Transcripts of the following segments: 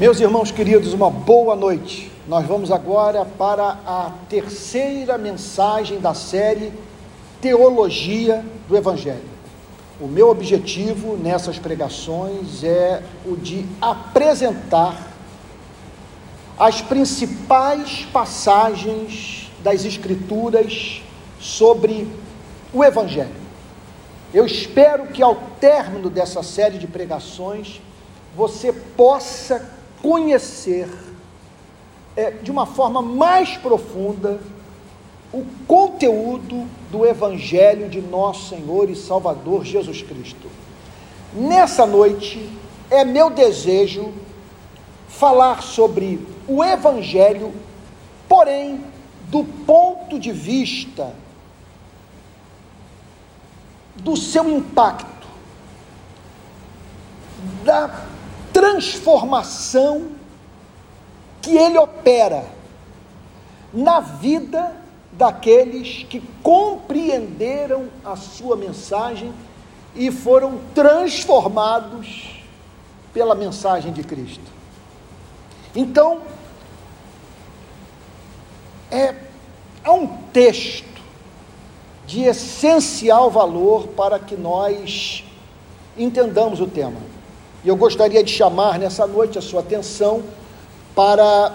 Meus irmãos queridos, uma boa noite. Nós vamos agora para a terceira mensagem da série Teologia do Evangelho. O meu objetivo nessas pregações é o de apresentar as principais passagens das Escrituras sobre o Evangelho. Eu espero que ao término dessa série de pregações você possa conhecer é, de uma forma mais profunda o conteúdo do Evangelho de nosso Senhor e Salvador Jesus Cristo. Nessa noite, é meu desejo falar sobre o Evangelho, porém, do ponto de vista do seu impacto, da transformação que ele opera na vida daqueles que compreenderam a sua mensagem e foram transformados pela mensagem de Cristo. Então, é, há um texto de essencial valor para que nós entendamos o tema. E eu gostaria de chamar nessa noite a sua atenção para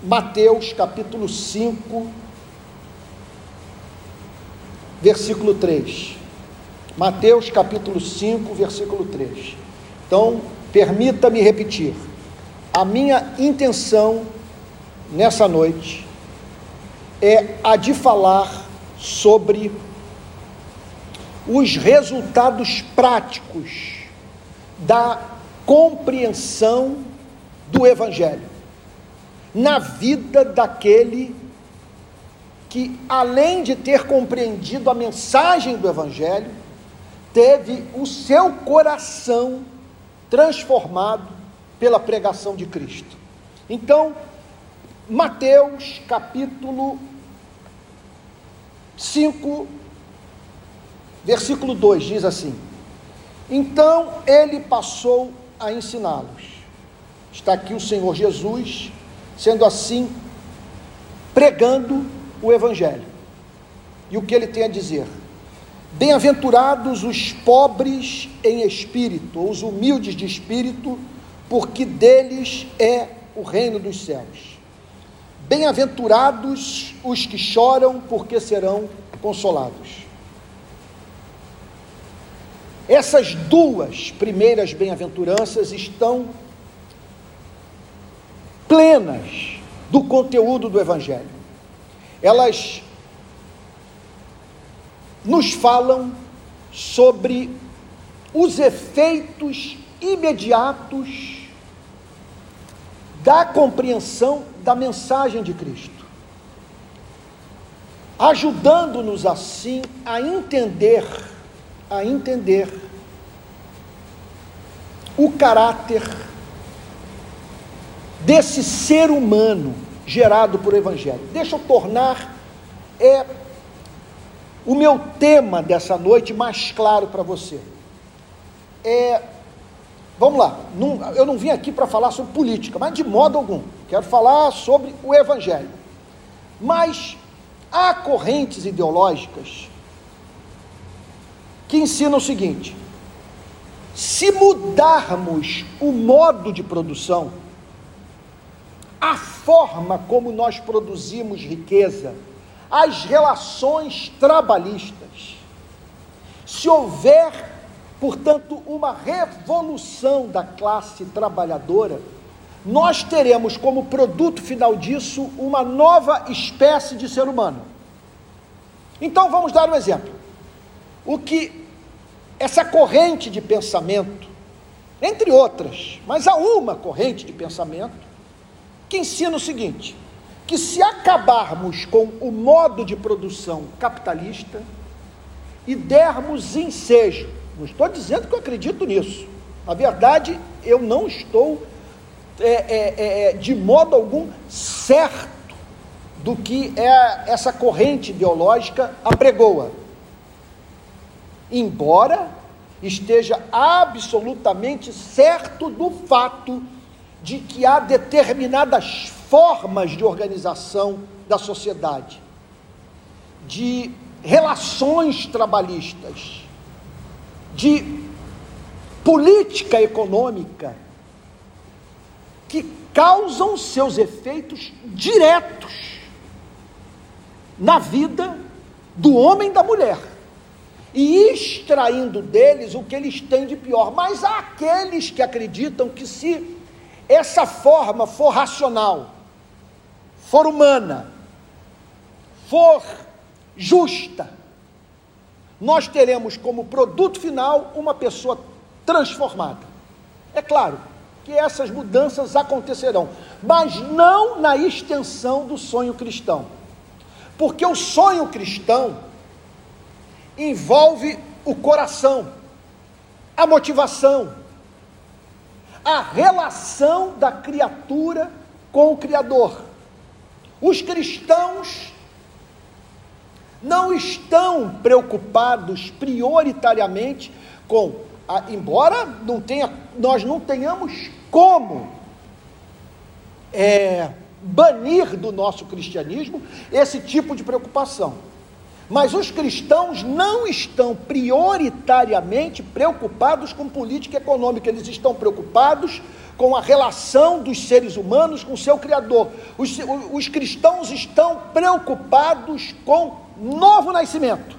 Mateus capítulo 5, versículo 3. Mateus capítulo 5, versículo 3. Então, permita-me repetir. A minha intenção nessa noite é a de falar sobre os resultados práticos da compreensão do Evangelho na vida daquele que, além de ter compreendido a mensagem do Evangelho, teve o seu coração transformado pela pregação de Cristo. Então, Mateus capítulo 5, versículo 2 diz assim: Então ele passou a ensiná-los. Está aqui o Senhor Jesus, sendo assim, pregando o Evangelho. E o que ele tem a dizer? Bem-aventurados os pobres em espírito, os humildes de espírito, porque deles é o reino dos céus. Bem-aventurados os que choram, porque serão consolados. Essas duas primeiras bem-aventuranças estão plenas do conteúdo do Evangelho. Elas nos falam sobre os efeitos imediatos da compreensão da mensagem de Cristo, ajudando-nos assim a entender a entender o caráter desse ser humano gerado por Evangelho. Deixa eu tornar é, o meu tema dessa noite mais claro para você. É, vamos lá, não, eu não vim aqui para falar sobre política, mas de modo algum. Quero falar sobre o Evangelho. Mas há correntes ideológicas que ensina o seguinte: se mudarmos o modo de produção, a forma como nós produzimos riqueza, as relações trabalhistas, se houver, portanto, uma revolução da classe trabalhadora, nós teremos como produto final disso uma nova espécie de ser humano. Então vamos dar um exemplo. O que essa corrente de pensamento, entre outras, mas há uma corrente de pensamento que ensina o seguinte: que se acabarmos com o modo de produção capitalista e dermos ensejo, não estou dizendo que eu acredito nisso, na verdade eu não estou é, é, é, de modo algum certo do que é essa corrente ideológica apregoa embora esteja absolutamente certo do fato de que há determinadas formas de organização da sociedade, de relações trabalhistas, de política econômica, que causam seus efeitos diretos na vida do homem e da mulher, e extraindo deles o que eles têm de pior. Mas há aqueles que acreditam que se essa forma for racional, for humana, for justa, nós teremos como produto final uma pessoa transformada. É claro que essas mudanças acontecerão, mas não na extensão do sonho cristão. Porque o sonho cristão envolve o coração, a motivação, a relação da criatura com o Criador. Os cristãos não estão preocupados prioritariamente com, a, embora não tenha, nós não tenhamos como é, banir do nosso cristianismo esse tipo de preocupação. Mas os cristãos não estão prioritariamente preocupados com política econômica, eles estão preocupados com a relação dos seres humanos com o seu Criador. Os, os cristãos estão preocupados com novo nascimento.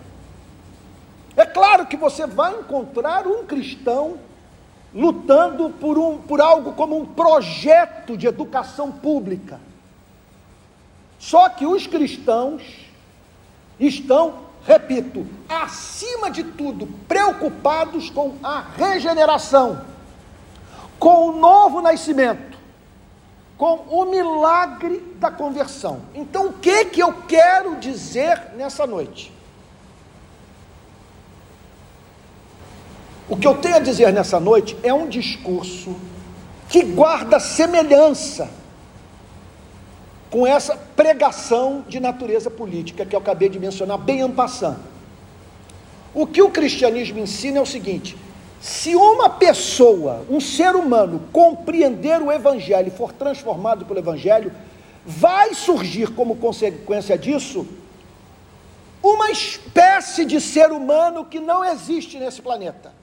É claro que você vai encontrar um cristão lutando por, um, por algo como um projeto de educação pública. Só que os cristãos estão, repito, acima de tudo, preocupados com a regeneração, com o novo nascimento, com o milagre da conversão. Então, o que que eu quero dizer nessa noite? O que eu tenho a dizer nessa noite é um discurso que guarda semelhança com essa pregação de natureza política que eu acabei de mencionar, bem ampassando. O que o cristianismo ensina é o seguinte: se uma pessoa, um ser humano, compreender o Evangelho e for transformado pelo Evangelho, vai surgir como consequência disso uma espécie de ser humano que não existe nesse planeta,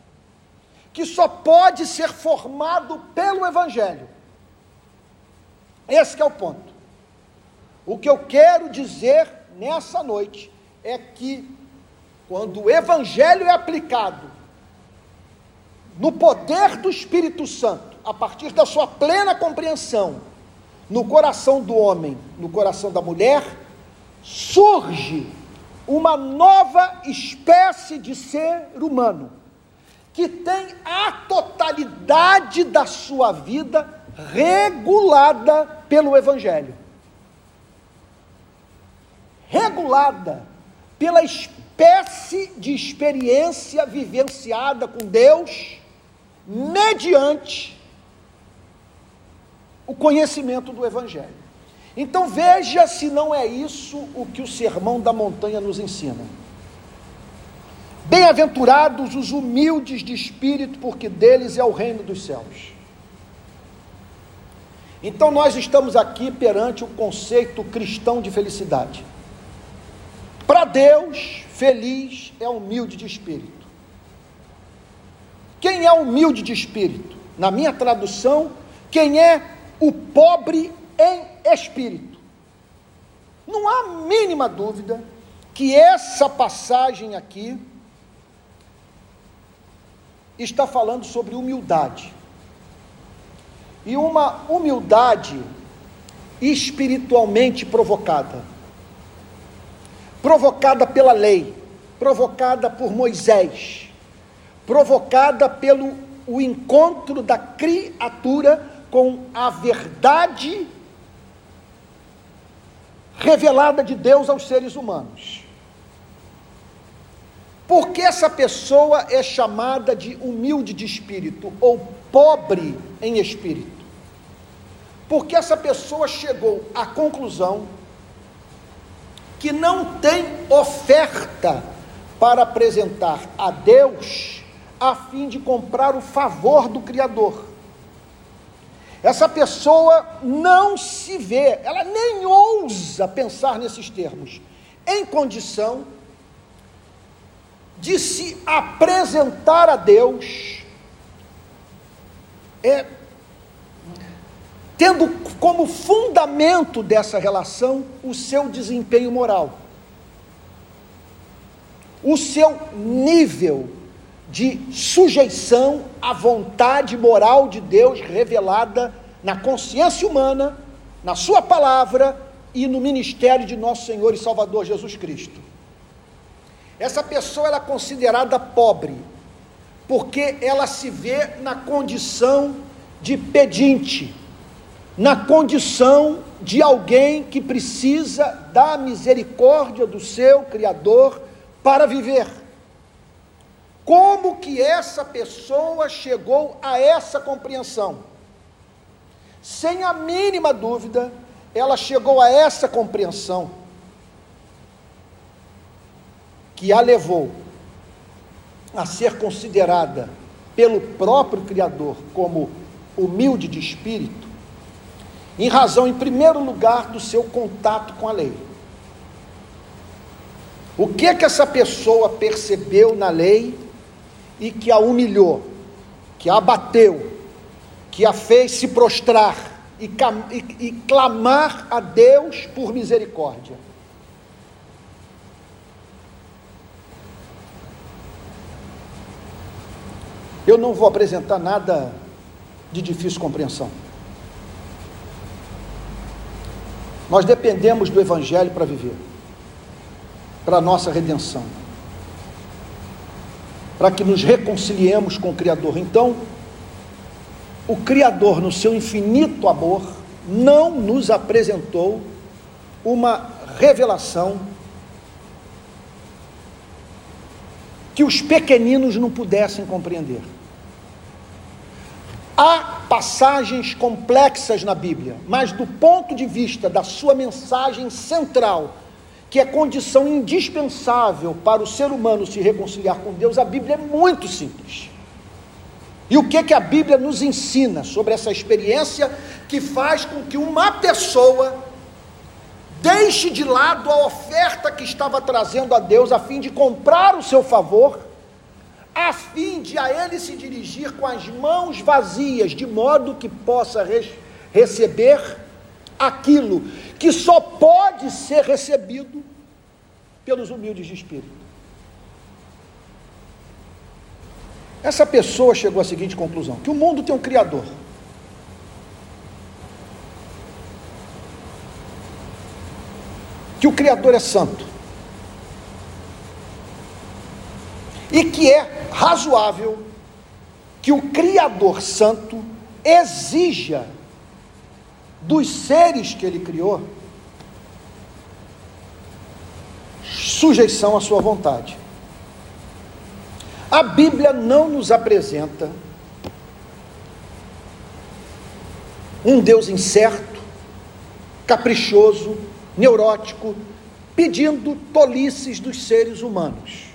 que só pode ser formado pelo Evangelho. Esse é o ponto. O que eu quero dizer nessa noite é que, quando o Evangelho é aplicado no poder do Espírito Santo, a partir da sua plena compreensão, no coração do homem, no coração da mulher, surge uma nova espécie de ser humano, que tem a totalidade da sua vida regulada pelo Evangelho regulada pela espécie de experiência vivenciada com Deus, mediante o conhecimento do Evangelho. Então veja se não é isso o que o Sermão da Montanha nos ensina. Bem-aventurados os humildes de espírito, porque deles é o reino dos céus. Então nós estamos aqui perante o conceito cristão de felicidade. Para Deus, feliz é humilde de espírito. Quem é humilde de espírito? Na minha tradução, quem é o pobre em espírito. Não há mínima dúvida que essa passagem aqui está falando sobre humildade. E uma humildade espiritualmente provocada provocada pela lei, provocada por Moisés, provocada pelo o encontro da criatura com a verdade revelada de Deus aos seres humanos. Por que essa pessoa é chamada de humilde de espírito ou pobre em espírito? Porque essa pessoa chegou à conclusão que não tem oferta para apresentar a Deus a fim de comprar o favor do Criador. essa pessoa não se vê, ela nem ousa pensar nesses termos, em condição de se apresentar a Deus, é, tendo como fundamento dessa relação o seu desempenho moral, o seu nível de sujeição à vontade moral de Deus revelada na consciência humana, na Sua palavra e no ministério de nosso Senhor e Salvador Jesus Cristo. Essa pessoa é considerada pobre, porque ela se vê na condição de pedinte, na condição de alguém que precisa da misericórdia do seu Criador para viver. Como que essa pessoa chegou a essa compreensão? Sem a mínima dúvida, ela chegou a essa compreensão que a levou a ser considerada pelo próprio Criador como humilde de espírito, em razão, em primeiro lugar, do seu contato com a lei. O que que essa pessoa percebeu na lei e que a humilhou, que a abateu, que a fez se prostrar e, e, e clamar a Deus por misericórdia. Eu não vou apresentar nada de difícil compreensão. Nós dependemos do Evangelho para viver, para a nossa redenção para que nos reconciliemos com o Criador. Então, o Criador, no seu infinito amor, não nos apresentou uma revelação que os pequeninos não pudessem compreender. Passagens complexas na Bíblia, mas do ponto de vista da sua mensagem central, que é condição indispensável para o ser humano se reconciliar com Deus, a Bíblia é muito simples. E o que que a Bíblia nos ensina sobre essa experiência que faz com que uma pessoa deixe de lado a oferta que estava trazendo a Deus a fim de comprar o seu favor, a fim de a ele se dirigir com as mãos vazias, de modo que possa receber aquilo que só pode ser recebido pelos humildes de espírito. Essa pessoa chegou à seguinte conclusão: que o mundo tem um Criador. Que o Criador é santo. E que é razoável que o Criador Santo exija dos seres que ele criou, sujeição à sua vontade. A Bíblia não nos apresenta um Deus incerto, caprichoso, neurótico, pedindo tolices dos seres humanos.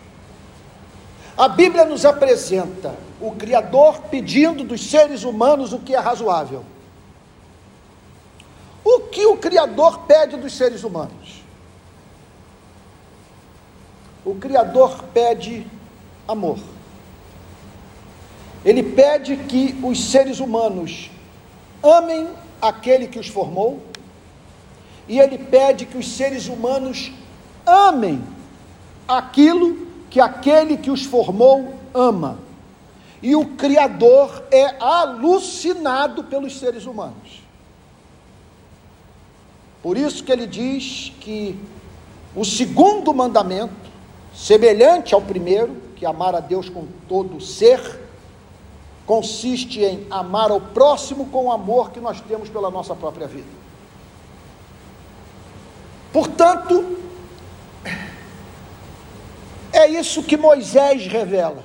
A Bíblia nos apresenta o Criador pedindo dos seres humanos o que é razoável. O que o Criador pede dos seres humanos? O Criador pede amor. Ele pede que os seres humanos amem aquele que os formou, e ele pede que os seres humanos amem aquilo que aquele que os formou ama. E o Criador é alucinado pelos seres humanos. Por isso que ele diz que o segundo mandamento, semelhante ao primeiro, que é amar a Deus com todo o ser, consiste em amar ao próximo com o amor que nós temos pela nossa própria vida. Portanto, é isso que Moisés revela.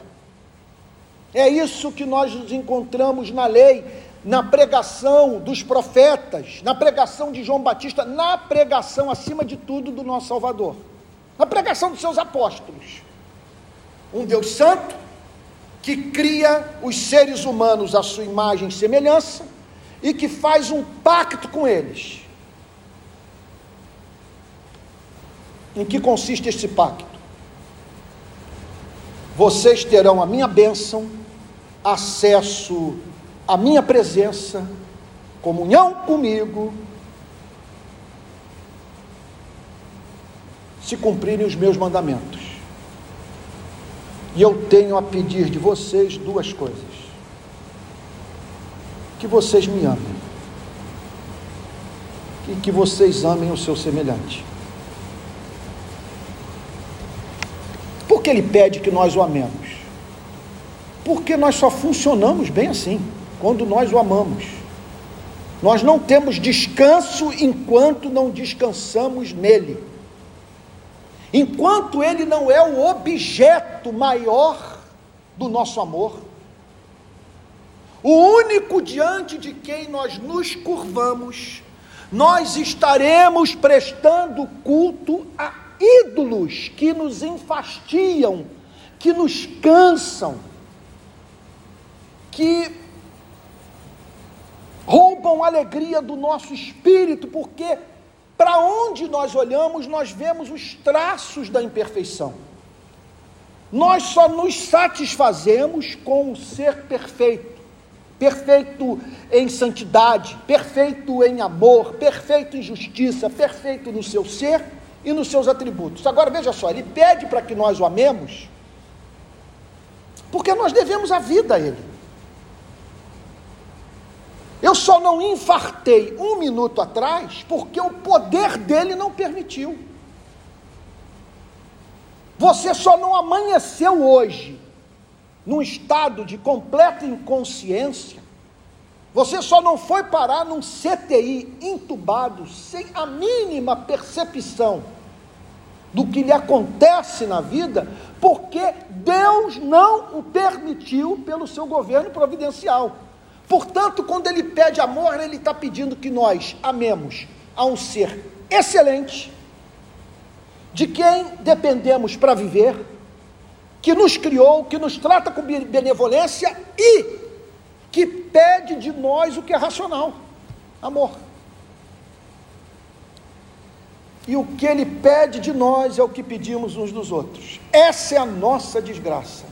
É isso que nós nos encontramos na lei na pregação dos profetas, na pregação de João Batista, na pregação, acima de tudo, do nosso Salvador, na pregação dos seus apóstolos. Um Deus Santo, que cria os seres humanos à sua imagem e semelhança, e que faz um pacto com eles. Em que consiste este pacto? Vocês terão a minha bênção, acesso à minha presença, comunhão comigo, se cumprirem os meus mandamentos. E eu tenho a pedir de vocês duas coisas: que vocês me amem, e que vocês amem o seu semelhante. Que ele pede que nós o amemos? Porque nós só funcionamos bem assim, quando nós o amamos. Nós não temos descanso enquanto não descansamos nele enquanto ele não é o objeto maior do nosso amor, o único diante de quem nós nos curvamos, nós estaremos prestando culto a ídolos que nos enfastiam, que nos cansam, que roubam a alegria do nosso espírito, porque para onde nós olhamos, nós vemos os traços da imperfeição. Nós só nos satisfazemos com o ser perfeito, perfeito em santidade, perfeito em amor, perfeito em justiça, perfeito no seu ser e nos seus atributos. Agora veja só, ele pede para que nós o amemos, porque nós devemos a vida a ele. Eu só não infartei um minuto atrás porque o poder dele não permitiu. Você só não amanheceu hoje num estado de completa inconsciência. Você só não foi parar num CTI entubado sem a mínima percepção do que lhe acontece na vida, porque Deus não o permitiu pelo seu governo providencial. Portanto, quando ele pede amor, ele está pedindo que nós amemos a um ser excelente, de quem dependemos para viver, que nos criou, que nos trata com benevolência e que pede de nós o que é racional: amor. E o que ele pede de nós é o que pedimos uns dos outros. Essa é a nossa desgraça.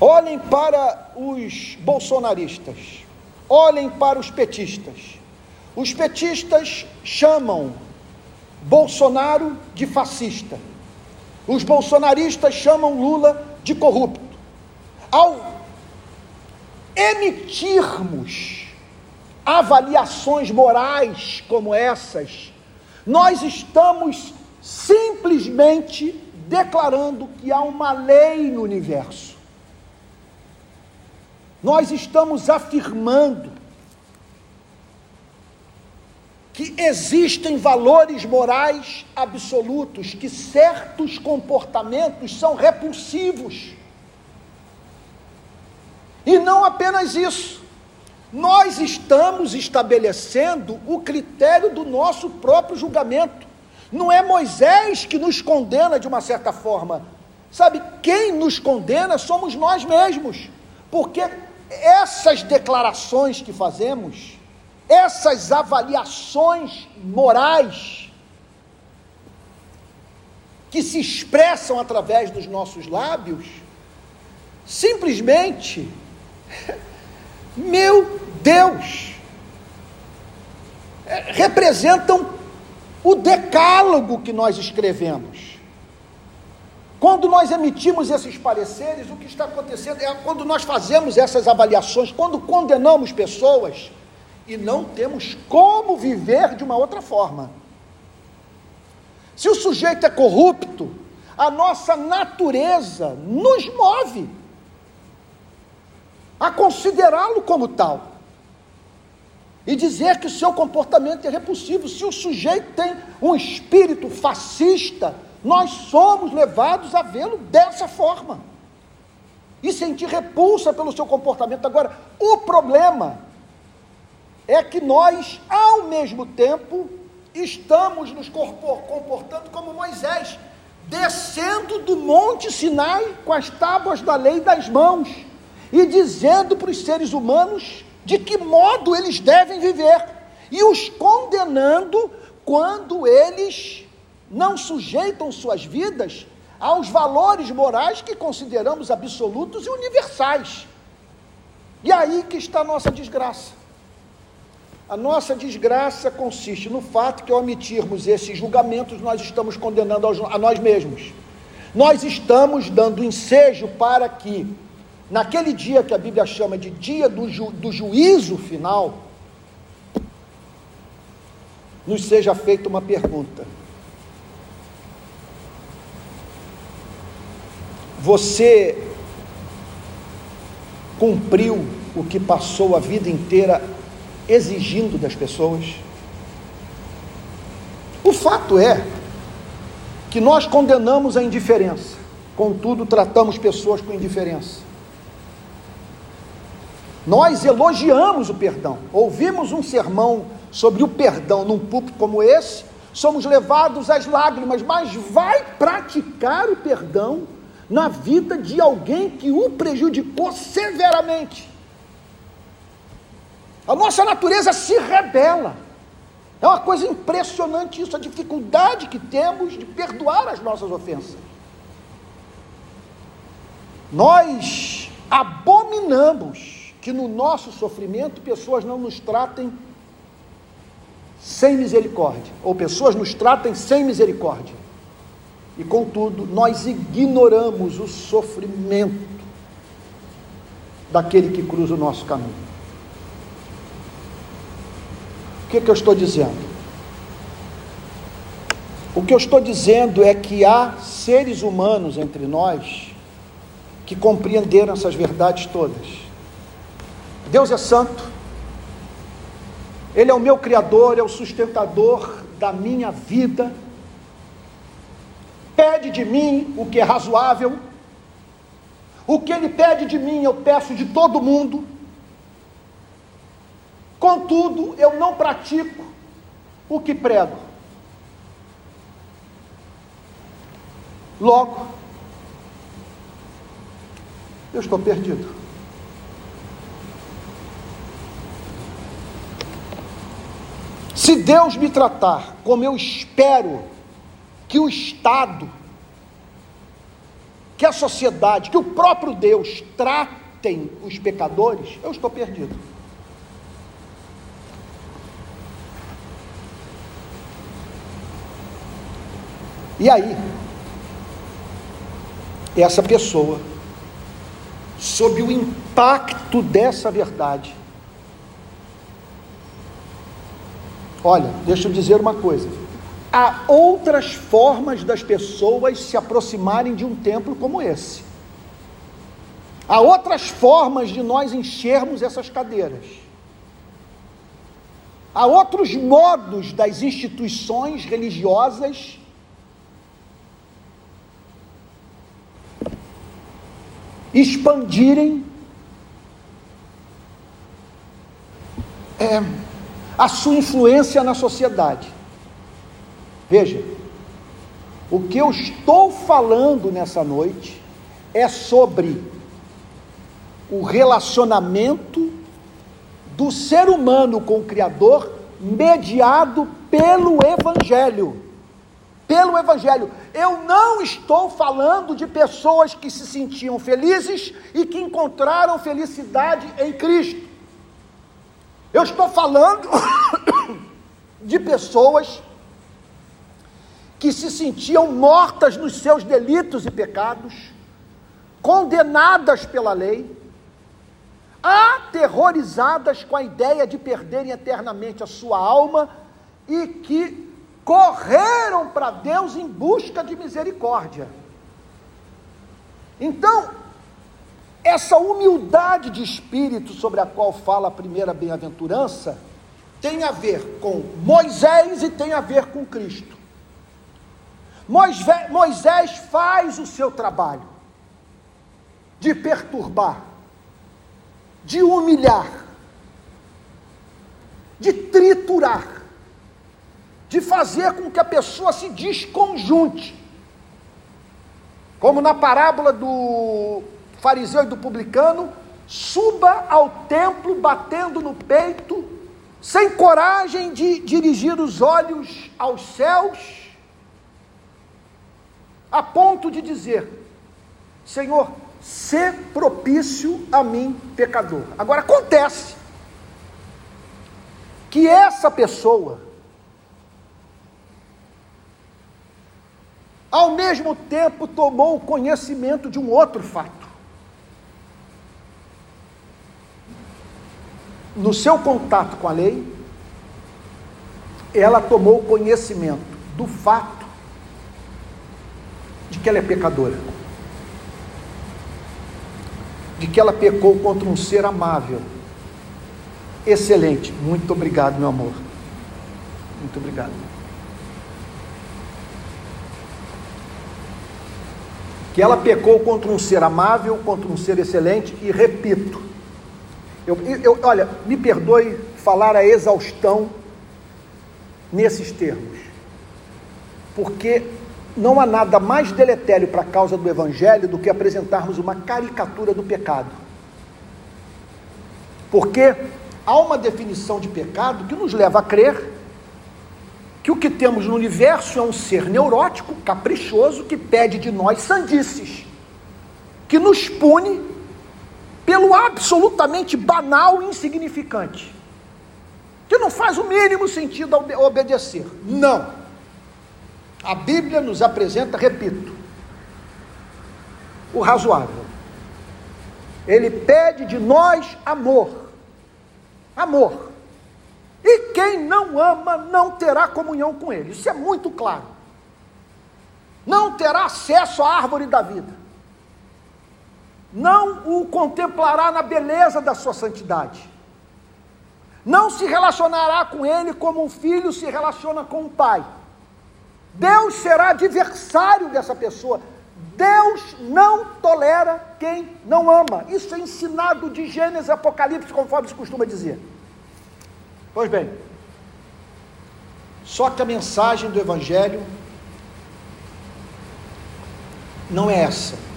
Olhem para os bolsonaristas, olhem para os petistas. Os petistas chamam Bolsonaro de fascista. Os bolsonaristas chamam Lula de corrupto. Ao emitirmos avaliações morais como essas, nós estamos simplesmente declarando que há uma lei no universo nós estamos afirmando que existem valores morais absolutos, que certos comportamentos são repulsivos. E não apenas isso, nós estamos estabelecendo o critério do nosso próprio julgamento. Não é Moisés que nos condena de uma certa forma. Sabe, quem nos condena somos nós mesmos. Porque essas declarações que fazemos, essas avaliações morais que se expressam através dos nossos lábios, simplesmente, meu Deus, representam o decálogo que nós escrevemos. Quando nós emitimos esses pareceres, o que está acontecendo é quando nós fazemos essas avaliações, quando condenamos pessoas e não temos como viver de uma outra forma. Se o sujeito é corrupto, a nossa natureza nos move a considerá-lo como tal e dizer que o seu comportamento é repulsivo. Se o sujeito tem um espírito fascista, nós somos levados a vê-lo dessa forma e sentir repulsa pelo seu comportamento. Agora, o problema é que nós, ao mesmo tempo, estamos nos comportando como Moisés, descendo do Monte Sinai com as tábuas da lei das mãos e dizendo para os seres humanos de que modo eles devem viver, e os condenando quando eles não sujeitam suas vidas aos valores morais que consideramos absolutos e universais. E aí que está a nossa desgraça. A nossa desgraça consiste no fato que, ao omitirmos esses julgamentos, nós estamos condenando a nós mesmos. Nós estamos dando ensejo para que, naquele dia que a Bíblia chama de dia do, ju, do juízo final, nos seja feita uma pergunta: Você cumpriu o que passou a vida inteira exigindo das pessoas? O fato é que nós condenamos a indiferença, contudo, tratamos pessoas com indiferença. Nós elogiamos o perdão. Ouvimos um sermão sobre o perdão num púlpito como esse, somos levados às lágrimas, mas vai praticar o perdão na vida de alguém que o prejudicou severamente. A nossa natureza se rebela. É uma coisa impressionante isso, a dificuldade que temos de perdoar as nossas ofensas. Nós abominamos que no nosso sofrimento pessoas não nos tratem sem misericórdia, ou pessoas nos tratem sem misericórdia. E contudo, nós ignoramos o sofrimento daquele que cruza o nosso caminho. O que, que eu estou dizendo? O que eu estou dizendo é que há seres humanos entre nós que compreenderam essas verdades todas. Deus é santo, Ele é o meu Criador, é o sustentador da minha vida pede de mim o que é razoável, o que ele pede de mim eu peço de todo mundo, contudo eu não pratico o que prego. Logo, eu estou perdido. Se Deus me tratar como eu espero que o Estado, que a sociedade, que o próprio Deus tratem os pecadores, eu estou perdido. E aí, essa pessoa, sob o impacto dessa verdade, olha, deixa eu dizer uma coisa há outras formas das pessoas se aproximarem de um templo como esse. Há outras formas de nós enchermos essas cadeiras. Há outros modos das instituições religiosas expandirem é, a sua influência na sociedade. Veja, o que eu estou falando nessa noite é sobre o relacionamento do ser humano com o Criador mediado pelo Evangelho. Pelo Evangelho. Eu não estou falando de pessoas que se sentiam felizes e que encontraram felicidade em Cristo. Eu estou falando de pessoas que se sentiam mortas nos seus delitos e pecados, condenadas pela lei, aterrorizadas com a ideia de perderem eternamente a sua alma e que correram para Deus em busca de misericórdia. Então, essa humildade de espírito sobre a qual fala a primeira bem-aventurança tem a ver com Moisés e tem a ver com Cristo. Moisés faz o seu trabalho de perturbar, de humilhar, de triturar, de fazer com que a pessoa se desconjunte. Como na parábola do fariseu e do publicano, suba ao templo batendo no peito, sem coragem de dirigir os olhos aos céus, a ponto de dizer: Senhor, se propício a mim, pecador. Agora acontece que essa pessoa, ao mesmo tempo, tomou conhecimento de um outro fato. No seu contato com a lei, ela tomou conhecimento do fato de que ela é pecadora, de que ela pecou contra um ser amável Excelente. Muito obrigado, meu amor. Muito obrigado. Que ela pecou contra um ser amável, contra um ser excelente, e repito, eu, eu, olha, me perdoe falar a exaustão nesses termos, porque não há nada mais deletério para a causa do Evangelho do que apresentarmos uma caricatura do pecado. Porque há uma definição de pecado que nos leva a crer que o que temos no universo é um ser neurótico, caprichoso, que pede de nós sandices, que nos pune pelo absolutamente banal e insignificante, que não faz o mínimo sentido obedecer. Não. A Bíblia nos apresenta, repito, o razoável. Ele pede de nós amor amor. E quem não ama não terá comunhão com ele. Isso é muito claro. Não terá acesso à árvore da vida. Não o contemplará na beleza da sua santidade. Não se relacionará com ele como um filho se relaciona com um pai. Deus será adversário dessa pessoa. Deus não tolera quem não ama. Isso é ensinado de Gênesis e Apocalipse, conforme se costuma dizer. Pois bem, só que a mensagem do Evangelho não é essa.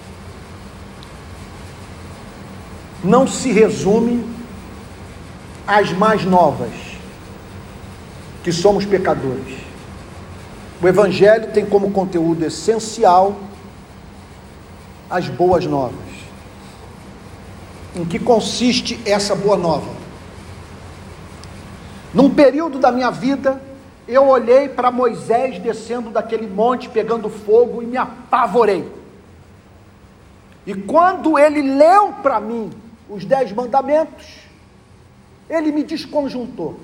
Não se resume às mais novas, que somos pecadores. O Evangelho tem como conteúdo essencial as boas novas. Em que consiste essa boa nova? Num período da minha vida, eu olhei para Moisés descendo daquele monte, pegando fogo e me apavorei. E quando ele leu para mim os dez mandamentos, ele me desconjuntou.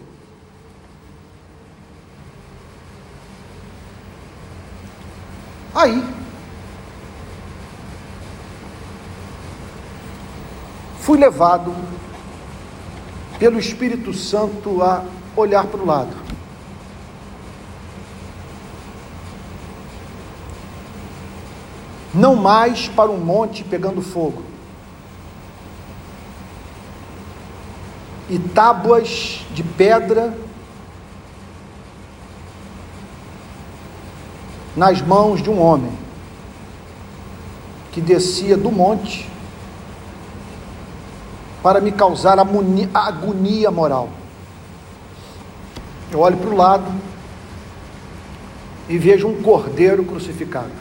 Aí, fui levado pelo Espírito Santo a olhar para o lado. Não mais para um monte pegando fogo. E tábuas de pedra nas mãos de um homem que descia do monte para me causar agonia moral. Eu olho para o lado e vejo um cordeiro crucificado.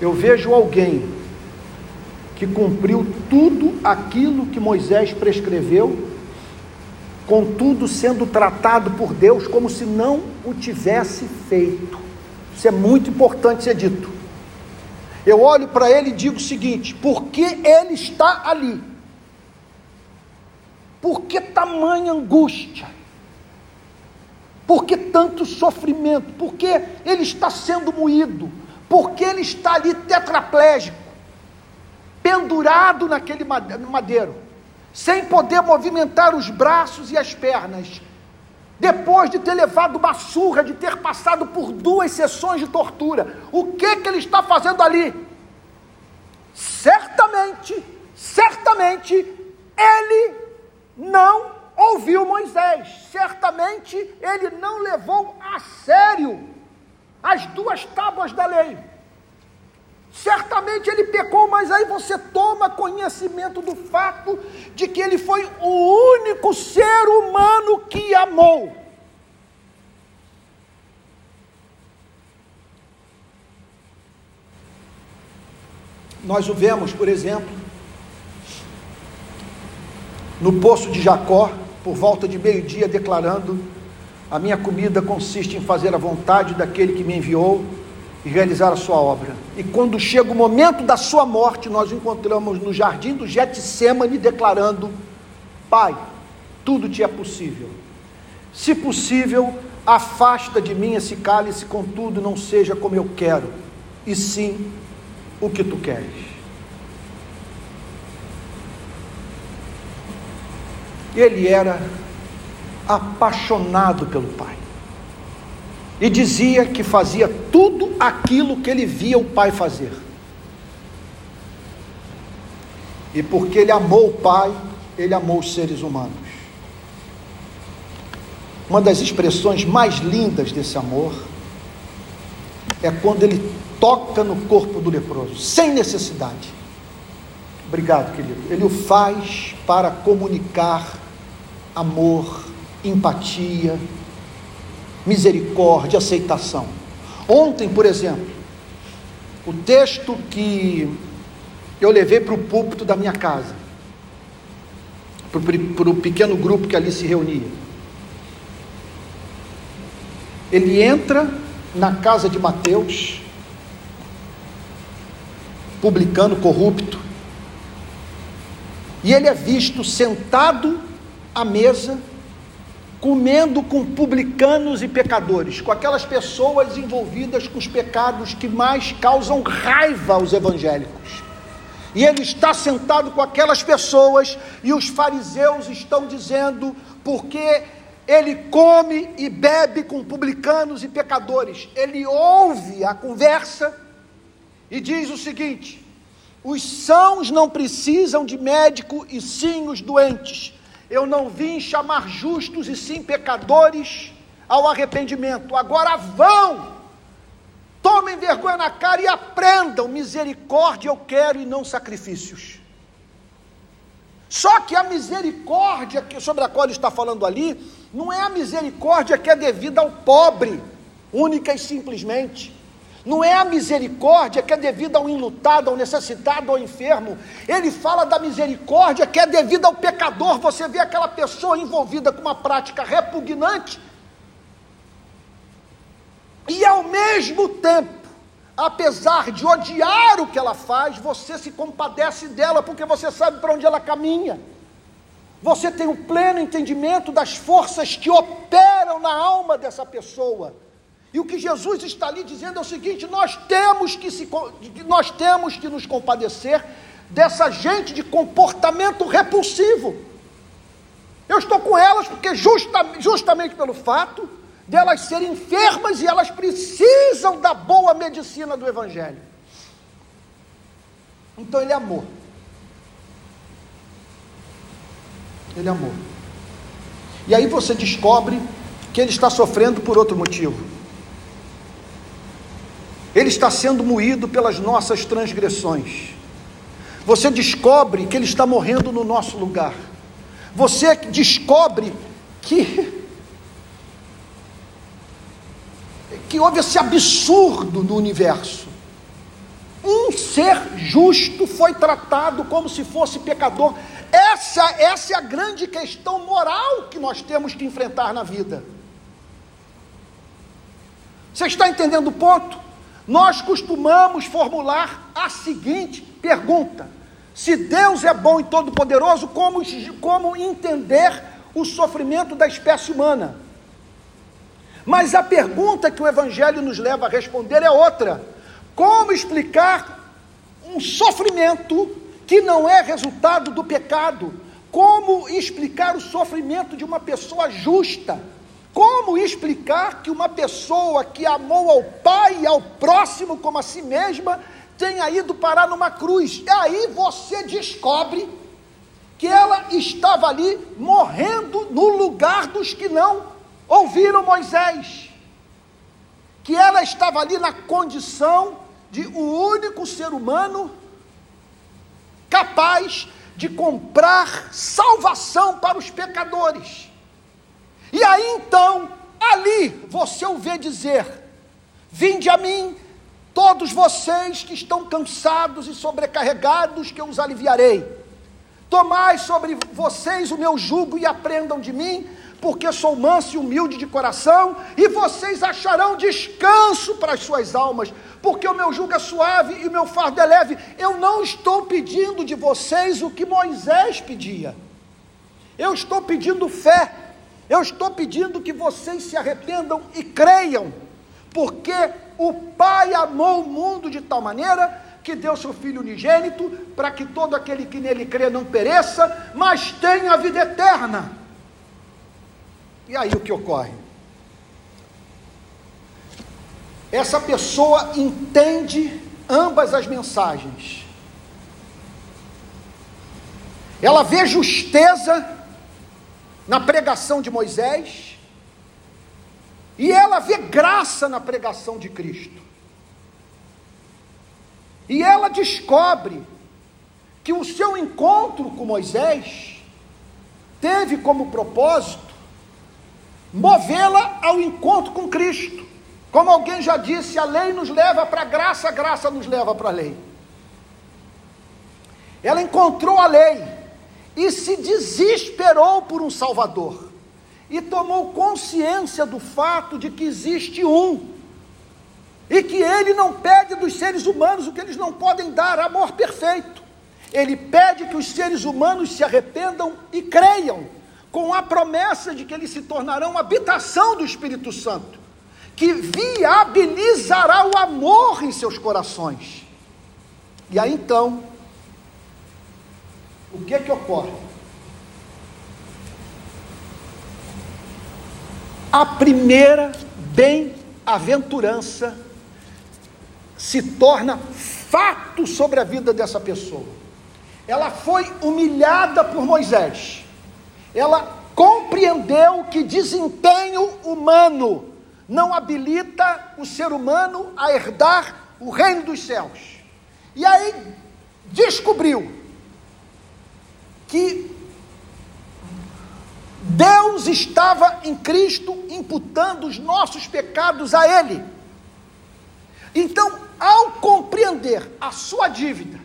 Eu vejo alguém que cumpriu tudo aquilo que Moisés prescreveu, contudo sendo tratado por Deus como se não o tivesse feito. Isso é muito importante ser dito. Eu olho para ele e digo o seguinte: por que ele está ali? Por que tamanha angústia? Por que tanto sofrimento? Por que ele está sendo moído? Por que ele está ali tetraplégico, pendurado naquele madeiro, sem poder movimentar os braços e as pernas, depois de ter levado uma surra, de ter passado por duas sessões de tortura? O que que ele está fazendo ali? Certamente, certamente, ele não ouviu Moisés. Certamente ele não levou a sério as duas tábuas da lei. Certamente ele pecou, mas aí você toma conhecimento do fato de que ele foi o único ser humano que amou. Nós o vemos, por exemplo, no poço de Jacó, por volta de meio-dia, declarando: A minha comida consiste em fazer a vontade daquele que me enviou e realizar a sua obra. E quando chega o momento da sua morte, nós encontramos no jardim do Getsemane declarando: Pai, tudo te é possível. Se possível, afasta de mim esse cálice, contudo, não seja como eu quero, e sim o que tu queres. Ele era apaixonado pelo Pai. E dizia que fazia tudo aquilo que ele via o Pai fazer. E porque ele amou o Pai, ele amou os seres humanos. Uma das expressões mais lindas desse amor é quando ele toca no corpo do leproso, sem necessidade. Obrigado, querido. Ele o faz para comunicar amor, empatia, misericórdia, aceitação. Ontem, por exemplo, o texto que eu levei para o púlpito da minha casa, para o pequeno grupo que ali se reunia. Ele entra na casa de Mateus, publicano corrupto, e ele é visto sentado à mesa, comendo com publicanos e pecadores, com aquelas pessoas envolvidas com os pecados que mais causam raiva aos evangélicos. E ele está sentado com aquelas pessoas, e os fariseus estão dizendo, porque ele come e bebe com publicanos e pecadores. Ele ouve a conversa e diz o seguinte: os sãos não precisam de médico e sim os doentes. Eu não vim chamar justos e sim pecadores ao arrependimento. Agora vão, tomem vergonha na cara e aprendam. Misericórdia eu quero e não sacrifícios. Só que a misericórdia sobre a qual ele está falando ali, não é a misericórdia que é devida ao pobre, única e simplesmente. Não é a misericórdia que é devida ao enlutado, ao necessitado, ao enfermo. Ele fala da misericórdia que é devida ao pecador. Você vê aquela pessoa envolvida com uma prática repugnante. E ao mesmo tempo, apesar de odiar o que ela faz, você se compadece dela porque você sabe para onde ela caminha. Você tem o pleno entendimento das forças que operam na alma dessa pessoa. E o que Jesus está ali dizendo é o seguinte: nós temos que, se, nós temos que nos compadecer dessa gente de comportamento repulsivo. Eu estou com elas porque justa, justamente pelo fato delas serem enfermas e elas precisam da boa medicina do Evangelho. Então ele amou. Ele amou. E aí você descobre que ele está sofrendo por outro motivo. Ele está sendo moído pelas nossas transgressões. Você descobre que ele está morrendo no nosso lugar. Você descobre que que houve esse absurdo no universo. Um ser justo foi tratado como se fosse pecador. Essa, essa é a grande questão moral que nós temos que enfrentar na vida. Você está entendendo o ponto? Nós costumamos formular a seguinte pergunta: se Deus é bom e todo-poderoso, como, como entender o sofrimento da espécie humana? Mas a pergunta que o Evangelho nos leva a responder é outra: como explicar um sofrimento que não é resultado do pecado? Como explicar o sofrimento de uma pessoa justa? Como explicar que uma pessoa que amou ao Pai e ao próximo como a si mesma tenha ido parar numa cruz? E aí você descobre que ela estava ali morrendo no lugar dos que não ouviram Moisés. Que ela estava ali na condição de o único ser humano capaz de comprar salvação para os pecadores. E aí então, ali você o vê dizer: Vinde a mim, todos vocês que estão cansados e sobrecarregados, que eu os aliviarei. Tomai sobre vocês o meu jugo e aprendam de mim, porque sou manso e humilde de coração, e vocês acharão descanso para as suas almas, porque o meu jugo é suave e o meu fardo é leve. Eu não estou pedindo de vocês o que Moisés pedia, eu estou pedindo fé, eu estou pedindo que vocês se arrependam e creiam, porque o Pai amou o mundo de tal maneira que deu seu Filho unigênito, para que todo aquele que nele crê não pereça, mas tenha a vida eterna. E aí o que ocorre? Essa pessoa entende ambas as mensagens. Ela vê justeza na pregação de Moisés, e ela vê graça na pregação de Cristo. E ela descobre que o seu encontro com Moisés teve como propósito movê-la ao encontro com Cristo. Como alguém já disse, a lei nos leva para a graça, a graça nos leva para a lei. Ela encontrou a lei e se desesperou por um Salvador e tomou consciência do fato de que existe um e que ele não pede dos seres humanos o que eles não podem dar amor perfeito. Ele pede que os seres humanos se arrependam e creiam com a promessa de que eles se tornarão habitação do Espírito Santo, que viabilizará o amor em seus corações. E aí então, o que é que ocorre? A primeira bem-aventurança se torna fato sobre a vida dessa pessoa. Ela foi humilhada por Moisés ela compreendeu que desempenho humano não habilita o ser humano a herdar o reino dos céus. E aí descobriu que Deus estava em Cristo imputando os nossos pecados a Ele. Então, ao compreender a sua dívida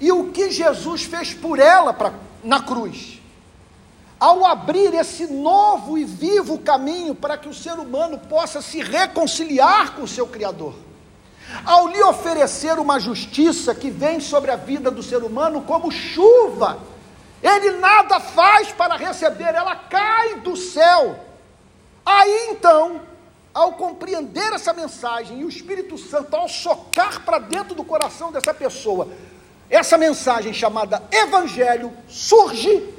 e o que Jesus fez por ela para na cruz. Ao abrir esse novo e vivo caminho para que o ser humano possa se reconciliar com o seu Criador, ao lhe oferecer uma justiça que vem sobre a vida do ser humano como chuva, ele nada faz para receber, ela cai do céu. Aí então, ao compreender essa mensagem e o Espírito Santo, ao socar para dentro do coração dessa pessoa, essa mensagem chamada Evangelho surge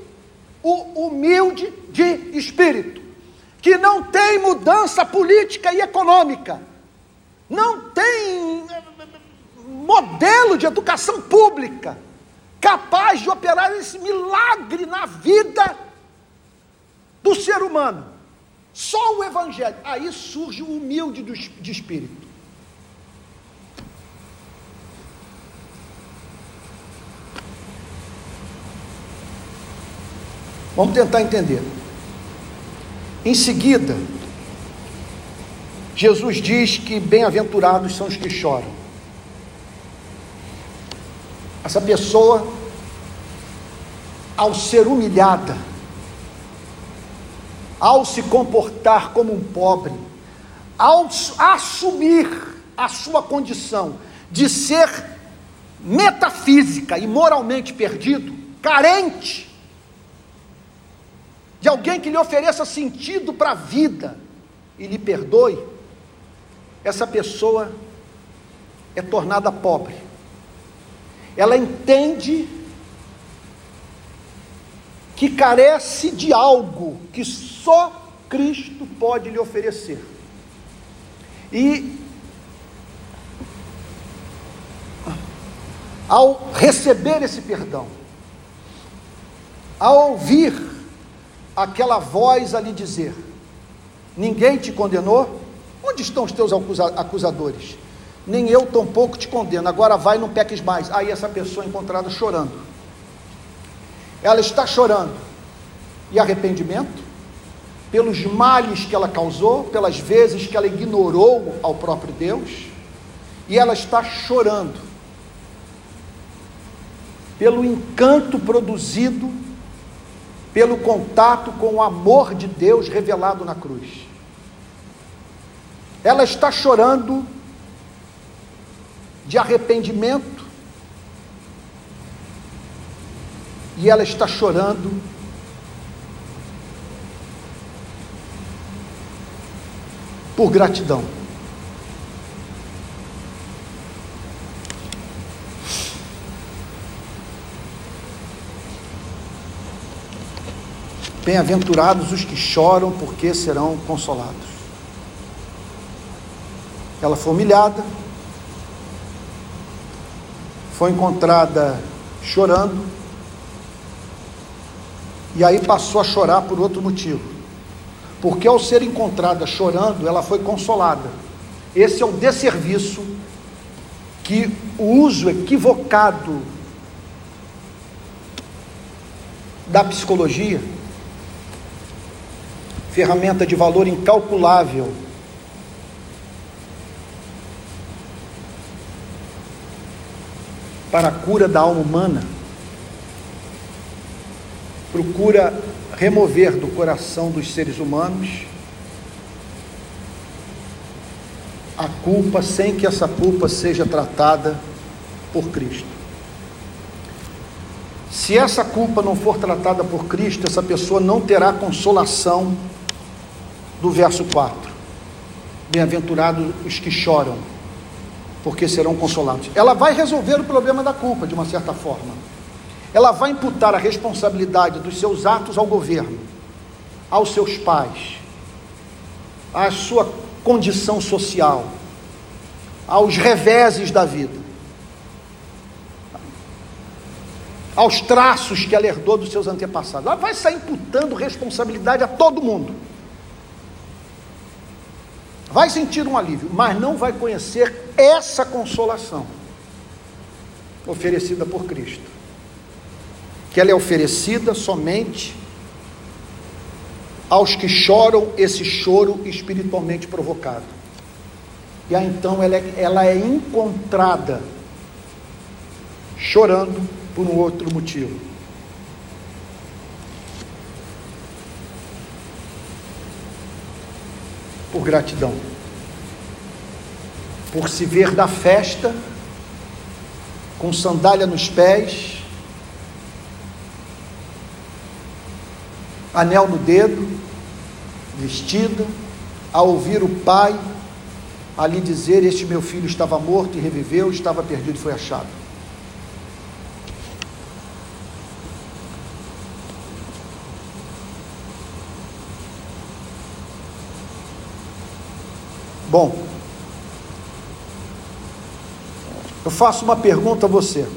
o humilde de espírito, que não tem mudança política e econômica, não tem eh, modelo de educação pública capaz de operar esse milagre na vida do ser humano. Só o Evangelho. Aí surge o humilde de espírito. Vamos tentar entender. Em seguida, Jesus diz que bem-aventurados são os que choram. Essa pessoa, ao ser humilhada, ao se comportar como um pobre, ao assumir a sua condição de ser metafísica e moralmente perdido, carente, de alguém que lhe ofereça sentido para a vida e lhe perdoe, essa pessoa é tornada pobre. Ela entende que carece de algo que só Cristo pode lhe oferecer. E ao receber esse perdão, ao ouvir aquela voz a lhe dizer: Ninguém te condenou? Onde estão os teus acusadores? nem eu tampouco te condeno, agora vai, não peques mais. Aí essa pessoa é encontrada chorando. Ela está chorando. E arrependimento? Pelos males que ela causou, pelas vezes que ela ignorou ao próprio Deus, e ela está chorando pelo encanto produzido pelo contato com o amor de Deus revelado na cruz. Ela está chorando de arrependimento e ela está chorando por gratidão. Bem-aventurados os que choram, porque serão consolados. Ela foi humilhada, foi encontrada chorando, e aí passou a chorar por outro motivo. Porque ao ser encontrada chorando, ela foi consolada. Esse é o desserviço que o uso equivocado da psicologia ferramenta de valor incalculável. Para a cura da alma humana, procura remover do coração dos seres humanos a culpa sem que essa culpa seja tratada por Cristo. Se essa culpa não for tratada por Cristo, essa pessoa não terá consolação do verso 4. Bem-aventurados os que choram, porque serão consolados. Ela vai resolver o problema da culpa, de uma certa forma. Ela vai imputar a responsabilidade dos seus atos ao governo, aos seus pais, à sua condição social, aos reveses da vida, aos traços que ela herdou dos seus antepassados. Ela vai sair imputando responsabilidade a todo mundo vai sentir um alívio, mas não vai conhecer essa consolação oferecida por Cristo. Que ela é oferecida somente aos que choram esse choro espiritualmente provocado. E aí então ela é, ela é encontrada chorando por um outro motivo. Por gratidão, por se ver da festa, com sandália nos pés, anel no dedo, vestida, a ouvir o pai ali dizer: Este meu filho estava morto e reviveu, estava perdido e foi achado. Bom, eu faço uma pergunta a você.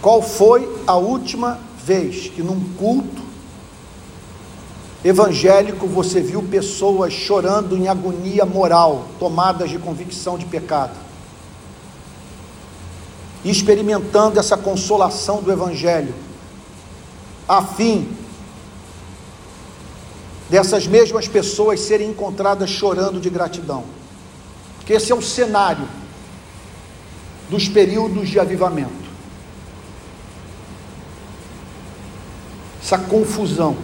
Qual foi a última vez que num culto evangélico você viu pessoas chorando em agonia moral, tomadas de convicção de pecado? E experimentando essa consolação do evangelho, a fim dessas mesmas pessoas serem encontradas chorando de gratidão. Porque esse é o cenário dos períodos de avivamento. Essa confusão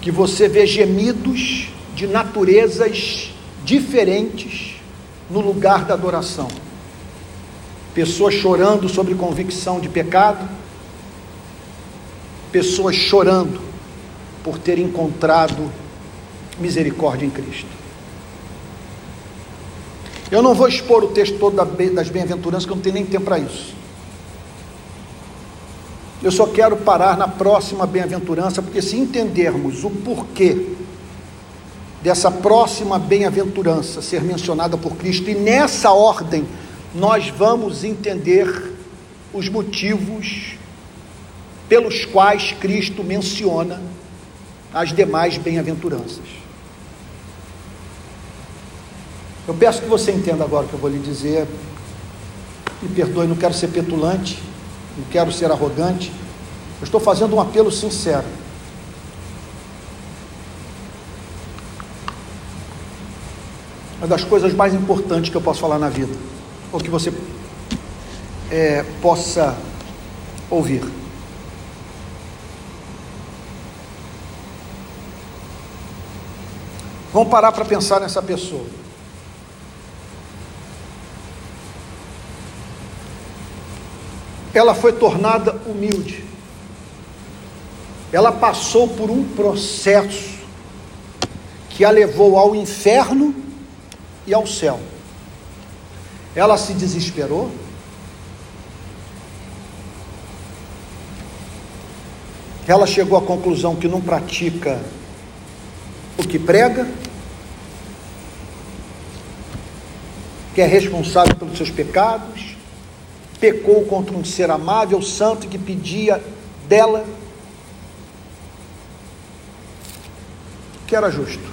que você vê gemidos de naturezas diferentes no lugar da adoração. Pessoas chorando sobre convicção de pecado, pessoas chorando por ter encontrado misericórdia em Cristo. Eu não vou expor o texto todo das bem-aventuranças, que eu não tenho nem tempo para isso. Eu só quero parar na próxima bem-aventurança, porque se entendermos o porquê dessa próxima bem-aventurança ser mencionada por Cristo, e nessa ordem, nós vamos entender os motivos pelos quais Cristo menciona as demais bem-aventuranças. Eu peço que você entenda agora o que eu vou lhe dizer. Me perdoe, não quero ser petulante, não quero ser arrogante. Eu estou fazendo um apelo sincero. Uma das coisas mais importantes que eu posso falar na vida, ou que você é, possa ouvir. Vamos parar para pensar nessa pessoa. Ela foi tornada humilde. Ela passou por um processo que a levou ao inferno e ao céu. Ela se desesperou. Ela chegou à conclusão que não pratica o que prega, que é responsável pelos seus pecados, pecou contra um ser amável, santo, que pedia dela que era justo.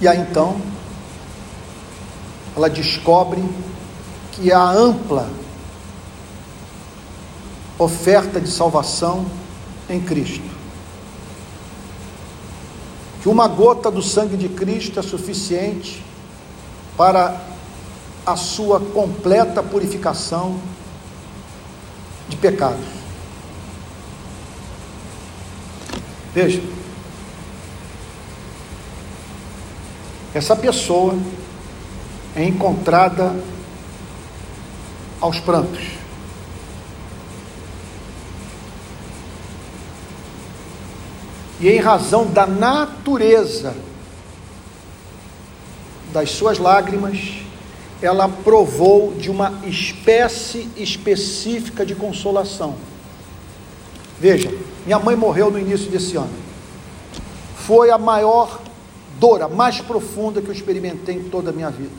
E aí então, ela descobre que a ampla oferta de salvação em Cristo. Que uma gota do sangue de Cristo é suficiente para a sua completa purificação de pecados. Veja, essa pessoa é encontrada aos prantos. E em razão da natureza das suas lágrimas, ela provou de uma espécie específica de consolação. Veja, minha mãe morreu no início desse ano. Foi a maior dor, a mais profunda que eu experimentei em toda a minha vida.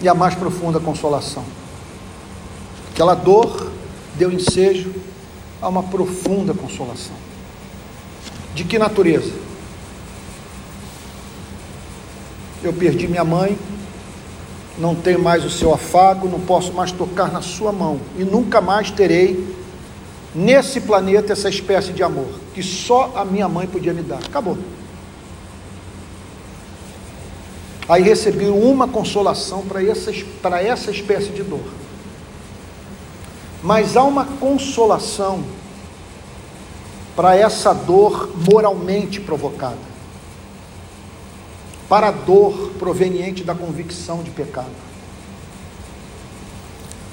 E a mais profunda consolação. Aquela dor deu ensejo a uma profunda consolação. De que natureza? Eu perdi minha mãe, não tenho mais o seu afago, não posso mais tocar na sua mão e nunca mais terei nesse planeta essa espécie de amor que só a minha mãe podia me dar. Acabou. Aí recebi uma consolação para essa, essa espécie de dor. Mas há uma consolação para essa dor moralmente provocada, para a dor proveniente da convicção de pecado.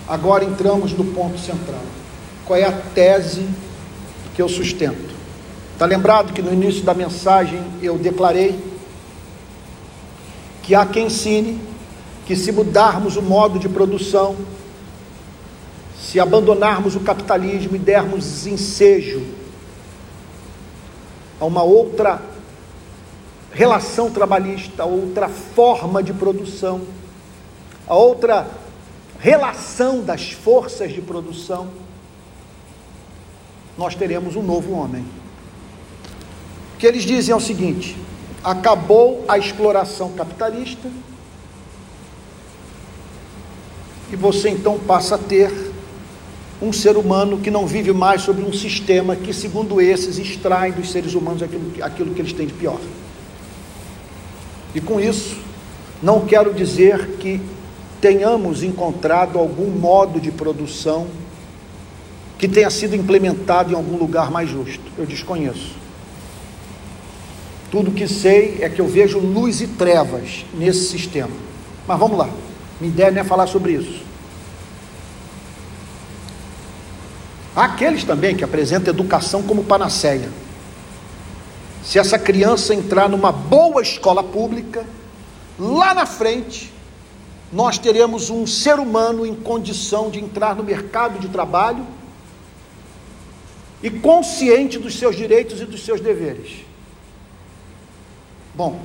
Agora entramos no ponto central. Qual é a tese que eu sustento? Está lembrado que no início da mensagem eu declarei que há quem ensine que se mudarmos o modo de produção, se abandonarmos o capitalismo e dermos ensejo a uma outra relação trabalhista, outra forma de produção, a outra relação das forças de produção, nós teremos um novo homem. O que eles dizem é o seguinte: acabou a exploração capitalista e você então passa a ter um ser humano que não vive mais sobre um sistema que, segundo esses, extrai dos seres humanos aquilo, aquilo que eles têm de pior. E com isso, não quero dizer que tenhamos encontrado algum modo de produção que tenha sido implementado em algum lugar mais justo. Eu desconheço. Tudo que sei é que eu vejo luz e trevas nesse sistema. Mas vamos lá, minha ideia não é falar sobre isso. Há aqueles também que apresentam educação como panaceia. Se essa criança entrar numa boa escola pública, lá na frente, nós teremos um ser humano em condição de entrar no mercado de trabalho e consciente dos seus direitos e dos seus deveres. Bom,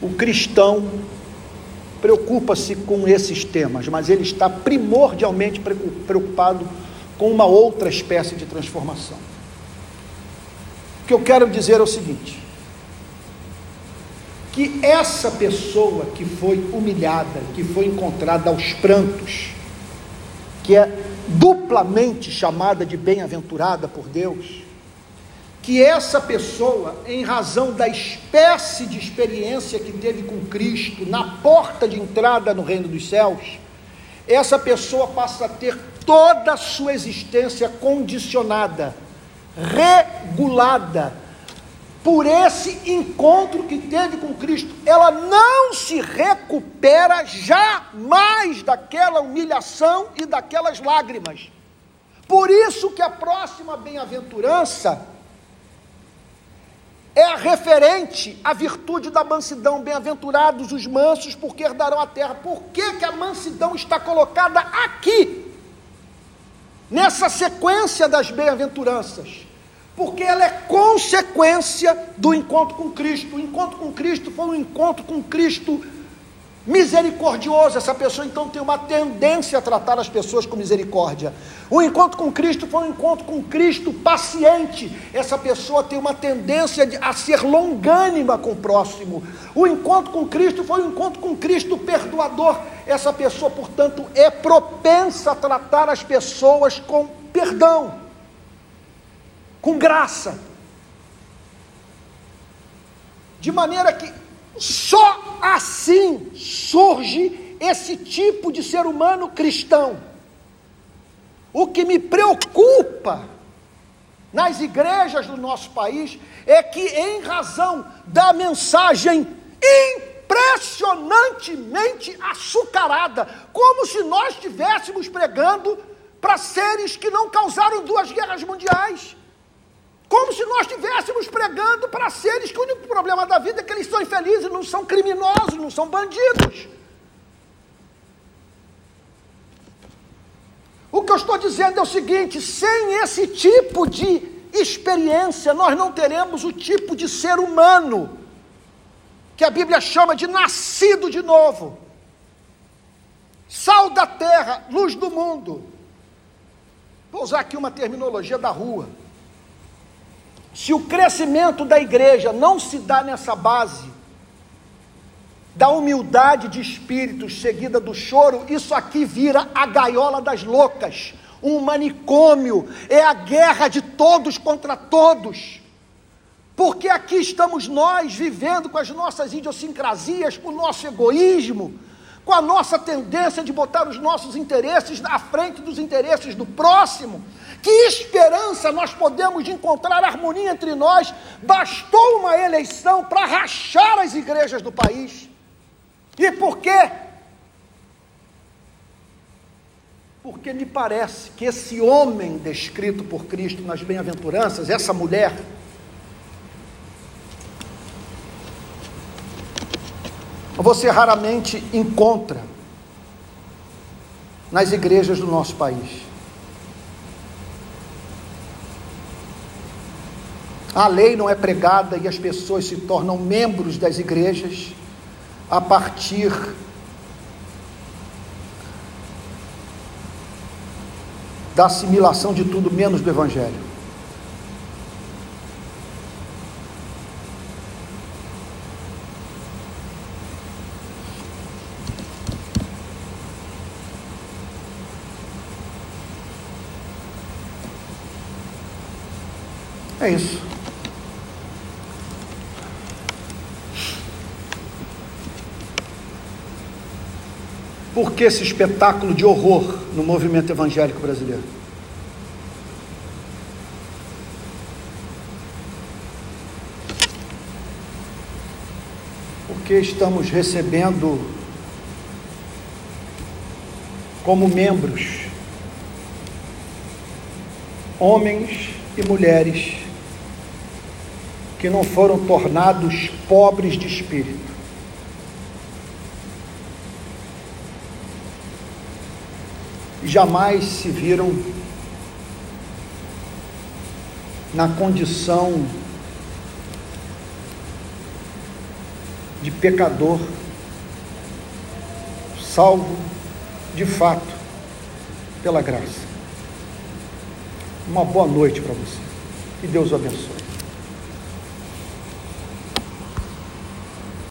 O cristão preocupa-se com esses temas, mas ele está primordialmente preocupado com uma outra espécie de transformação. O que eu quero dizer é o seguinte: que essa pessoa que foi humilhada, que foi encontrada aos prantos, que é duplamente chamada de bem-aventurada por Deus, que essa pessoa, em razão da espécie de experiência que teve com Cristo na porta de entrada no reino dos céus, essa pessoa passa a ter toda a sua existência condicionada, regulada por esse encontro que teve com Cristo. Ela não se recupera jamais daquela humilhação e daquelas lágrimas. Por isso que a próxima bem-aventurança é referente à virtude da mansidão. Bem-aventurados os mansos, porque herdarão a terra. Por que, que a mansidão está colocada aqui? Nessa sequência das bem-aventuranças. Porque ela é consequência do encontro com Cristo. O encontro com Cristo foi um encontro com Cristo misericordioso. Essa pessoa então tem uma tendência a tratar as pessoas com misericórdia. O encontro com Cristo foi um encontro com Cristo paciente. Essa pessoa tem uma tendência a ser longânima com o próximo. O encontro com Cristo foi um encontro com Cristo perdoador. Essa pessoa, portanto, é propensa a tratar as pessoas com perdão, com graça. De maneira que só assim surge esse tipo de ser humano cristão. O que me preocupa nas igrejas do nosso país é que, em razão da mensagem impressionantemente açucarada, como se nós estivéssemos pregando para seres que não causaram duas guerras mundiais. Como se nós estivéssemos pregando para seres que o único problema da vida é que eles são infelizes, não são criminosos, não são bandidos. O que eu estou dizendo é o seguinte: sem esse tipo de experiência, nós não teremos o tipo de ser humano que a Bíblia chama de nascido de novo, sal da terra, luz do mundo. Vou usar aqui uma terminologia da rua. Se o crescimento da igreja não se dá nessa base, da humildade de espírito seguida do choro, isso aqui vira a gaiola das loucas, um manicômio, é a guerra de todos contra todos. Porque aqui estamos nós vivendo com as nossas idiosincrasias, com o nosso egoísmo, com a nossa tendência de botar os nossos interesses à frente dos interesses do próximo. Que esperança nós podemos encontrar harmonia entre nós? Bastou uma eleição para rachar as igrejas do país. E por quê? Porque me parece que esse homem descrito por Cristo nas bem-aventuranças, essa mulher, você raramente encontra nas igrejas do nosso país. A lei não é pregada e as pessoas se tornam membros das igrejas a partir da assimilação de tudo menos do Evangelho. É isso. Por que esse espetáculo de horror no movimento evangélico brasileiro? Porque estamos recebendo como membros homens e mulheres que não foram tornados pobres de espírito jamais se viram na condição de pecador, salvo de fato pela graça. Uma boa noite para você. Que Deus o abençoe.